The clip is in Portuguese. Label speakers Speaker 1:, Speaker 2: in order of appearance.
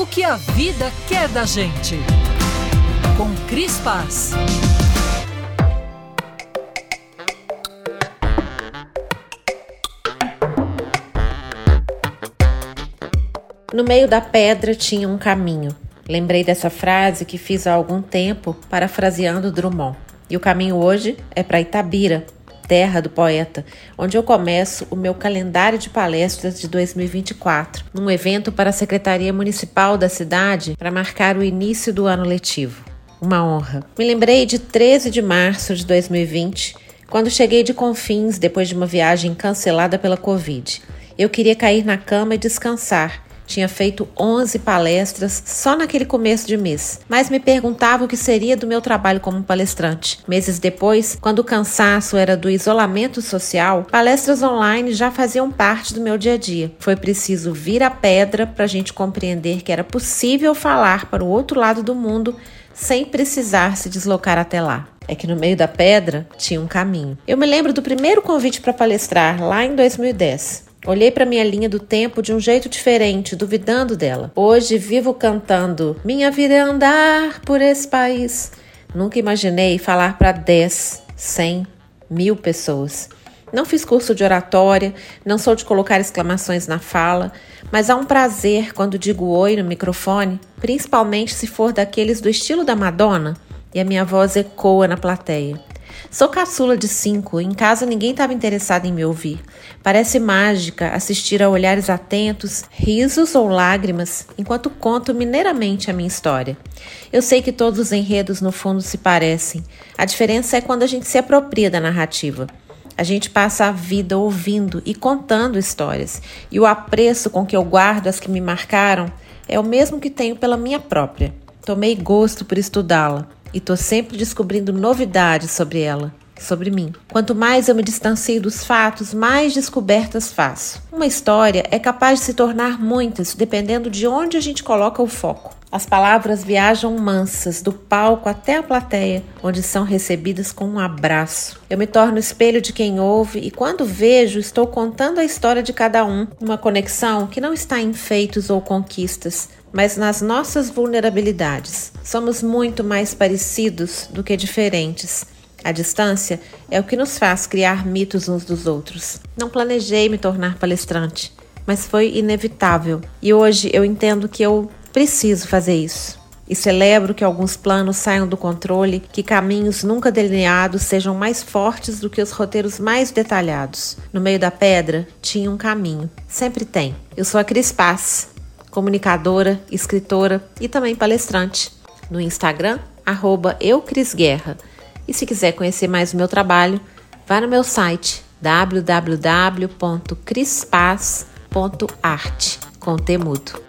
Speaker 1: O que a vida quer da gente. Com Cris Paz.
Speaker 2: No meio da pedra tinha um caminho. Lembrei dessa frase que fiz há algum tempo, parafraseando Drummond. E o caminho hoje é para Itabira, terra do poeta, onde eu começo o meu calendário de palestras de 2024, num evento para a Secretaria Municipal da cidade para marcar o início do ano letivo. Uma honra. Me lembrei de 13 de março de 2020, quando cheguei de Confins depois de uma viagem cancelada pela Covid. Eu queria cair na cama e descansar tinha feito 11 palestras só naquele começo de mês, mas me perguntava o que seria do meu trabalho como palestrante. Meses depois, quando o cansaço era do isolamento social, palestras online já faziam parte do meu dia a dia. Foi preciso vir a pedra para a gente compreender que era possível falar para o outro lado do mundo sem precisar se deslocar até lá é que no meio da pedra tinha um caminho. Eu me lembro do primeiro convite para palestrar lá em 2010. Olhei para minha linha do tempo de um jeito diferente, duvidando dela. Hoje vivo cantando Minha vida é andar por esse país. Nunca imaginei falar para 10, 100, mil pessoas. Não fiz curso de oratória, não sou de colocar exclamações na fala, mas há um prazer quando digo oi no microfone, principalmente se for daqueles do estilo da Madonna e a minha voz ecoa na plateia. Sou caçula de cinco, em casa ninguém estava interessado em me ouvir. Parece mágica assistir a olhares atentos, risos ou lágrimas, enquanto conto mineiramente a minha história. Eu sei que todos os enredos no fundo se parecem. A diferença é quando a gente se apropria da narrativa. A gente passa a vida ouvindo e contando histórias, e o apreço com que eu guardo as que me marcaram é o mesmo que tenho pela minha própria. Tomei gosto por estudá-la e tô sempre descobrindo novidades sobre ela, sobre mim. Quanto mais eu me distancio dos fatos, mais descobertas faço. Uma história é capaz de se tornar muitas, dependendo de onde a gente coloca o foco. As palavras viajam mansas do palco até a plateia, onde são recebidas com um abraço. Eu me torno espelho de quem ouve e quando vejo, estou contando a história de cada um, uma conexão que não está em feitos ou conquistas, mas nas nossas vulnerabilidades. Somos muito mais parecidos do que diferentes. A distância é o que nos faz criar mitos uns dos outros. Não planejei me tornar palestrante, mas foi inevitável. E hoje eu entendo que eu preciso fazer isso. E celebro que alguns planos saiam do controle, que caminhos nunca delineados sejam mais fortes do que os roteiros mais detalhados. No meio da pedra tinha um caminho. Sempre tem. Eu sou a Cris Paz comunicadora, escritora e também palestrante. No Instagram, arroba. E se quiser conhecer mais o meu trabalho, vá no meu site www.crispaz.art com temudo.